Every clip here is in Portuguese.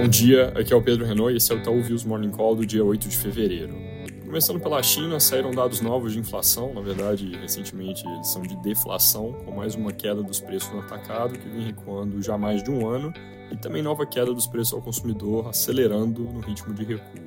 Bom dia, aqui é o Pedro Renault e esse é o Itaú Views Morning Call do dia 8 de fevereiro. Começando pela China, saíram dados novos de inflação, na verdade, recentemente eles são de deflação, com mais uma queda dos preços no atacado, que vem recuando já mais de um ano, e também nova queda dos preços ao consumidor, acelerando no ritmo de recuo.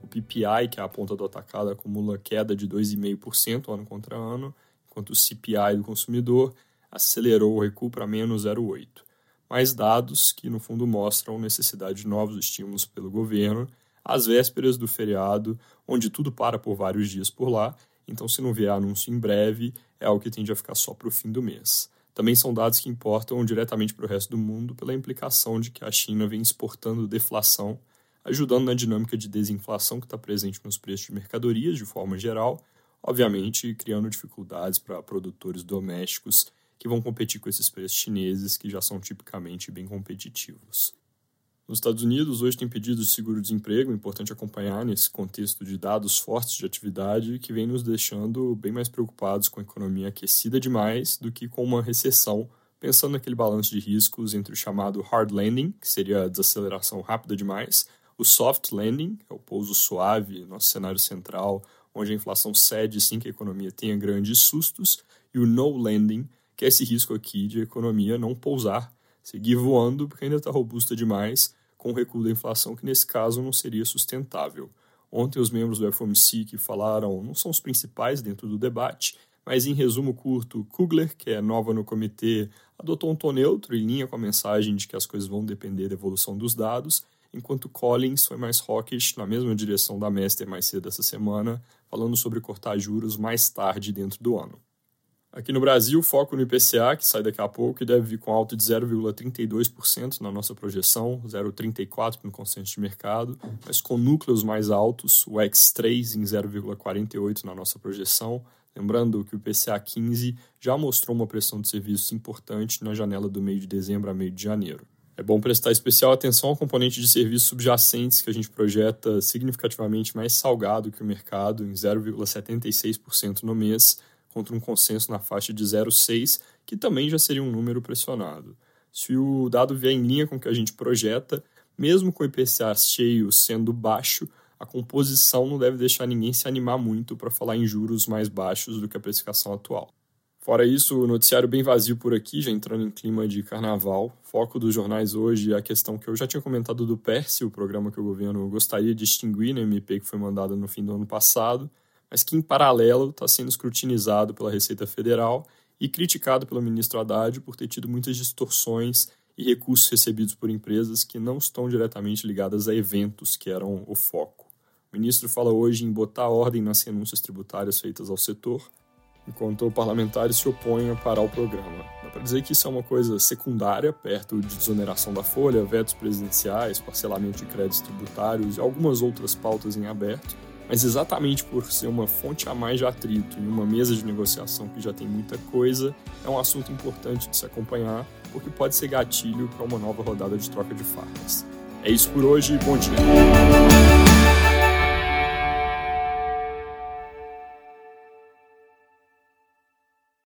O PPI, que é a ponta do atacado, acumula queda de 2,5% ano contra ano, enquanto o CPI do consumidor acelerou o recuo para menos 0,8% mais dados que, no fundo, mostram necessidade de novos estímulos pelo governo, às vésperas do feriado, onde tudo para por vários dias por lá, então, se não vier anúncio em breve, é algo que tende a ficar só para o fim do mês. Também são dados que importam diretamente para o resto do mundo pela implicação de que a China vem exportando deflação, ajudando na dinâmica de desinflação que está presente nos preços de mercadorias de forma geral, obviamente criando dificuldades para produtores domésticos que vão competir com esses preços chineses que já são tipicamente bem competitivos. Nos Estados Unidos, hoje tem pedidos de seguro-desemprego, importante acompanhar nesse contexto de dados fortes de atividade que vem nos deixando bem mais preocupados com a economia aquecida demais do que com uma recessão, pensando naquele balanço de riscos entre o chamado hard landing, que seria a desaceleração rápida demais, o soft landing, que é o pouso suave, nosso cenário central, onde a inflação cede sem que a economia tenha grandes sustos, e o no landing, que é esse risco aqui de a economia não pousar, seguir voando, porque ainda está robusta demais, com o recuo da inflação, que nesse caso não seria sustentável. Ontem, os membros do FOMC que falaram não são os principais dentro do debate, mas em resumo curto, Kugler, que é nova no comitê, adotou um tom neutro em linha com a mensagem de que as coisas vão depender da evolução dos dados, enquanto Collins foi mais hawkish na mesma direção da Mester mais cedo essa semana, falando sobre cortar juros mais tarde dentro do ano. Aqui no Brasil, foco no IPCA, que sai daqui a pouco e deve vir com alta de 0,32% na nossa projeção, 0,34% no consenso de mercado, mas com núcleos mais altos, o X3 em 0,48% na nossa projeção. Lembrando que o IPCA 15 já mostrou uma pressão de serviços importante na janela do meio de dezembro a meio de janeiro. É bom prestar especial atenção ao componente de serviços subjacentes que a gente projeta significativamente mais salgado que o mercado, em 0,76% no mês, contra um consenso na faixa de 0,6, que também já seria um número pressionado. Se o dado vier em linha com o que a gente projeta, mesmo com o IPCA cheio sendo baixo, a composição não deve deixar ninguém se animar muito para falar em juros mais baixos do que a precificação atual. Fora isso, o noticiário bem vazio por aqui, já entrando em clima de carnaval. Foco dos jornais hoje é a questão que eu já tinha comentado do PERSE, o programa que o governo gostaria de extinguir na MP que foi mandada no fim do ano passado, mas que, em paralelo, está sendo escrutinizado pela Receita Federal e criticado pelo ministro Haddad por ter tido muitas distorções e recursos recebidos por empresas que não estão diretamente ligadas a eventos que eram o foco. O ministro fala hoje em botar ordem nas renúncias tributárias feitas ao setor, enquanto parlamentares se opõem a parar o programa. Dá para dizer que isso é uma coisa secundária, perto de desoneração da folha, vetos presidenciais, parcelamento de créditos tributários e algumas outras pautas em aberto, mas exatamente por ser uma fonte a mais de atrito em uma mesa de negociação que já tem muita coisa, é um assunto importante de se acompanhar, porque pode ser gatilho para uma nova rodada de troca de farpas. É isso por hoje, bom dia!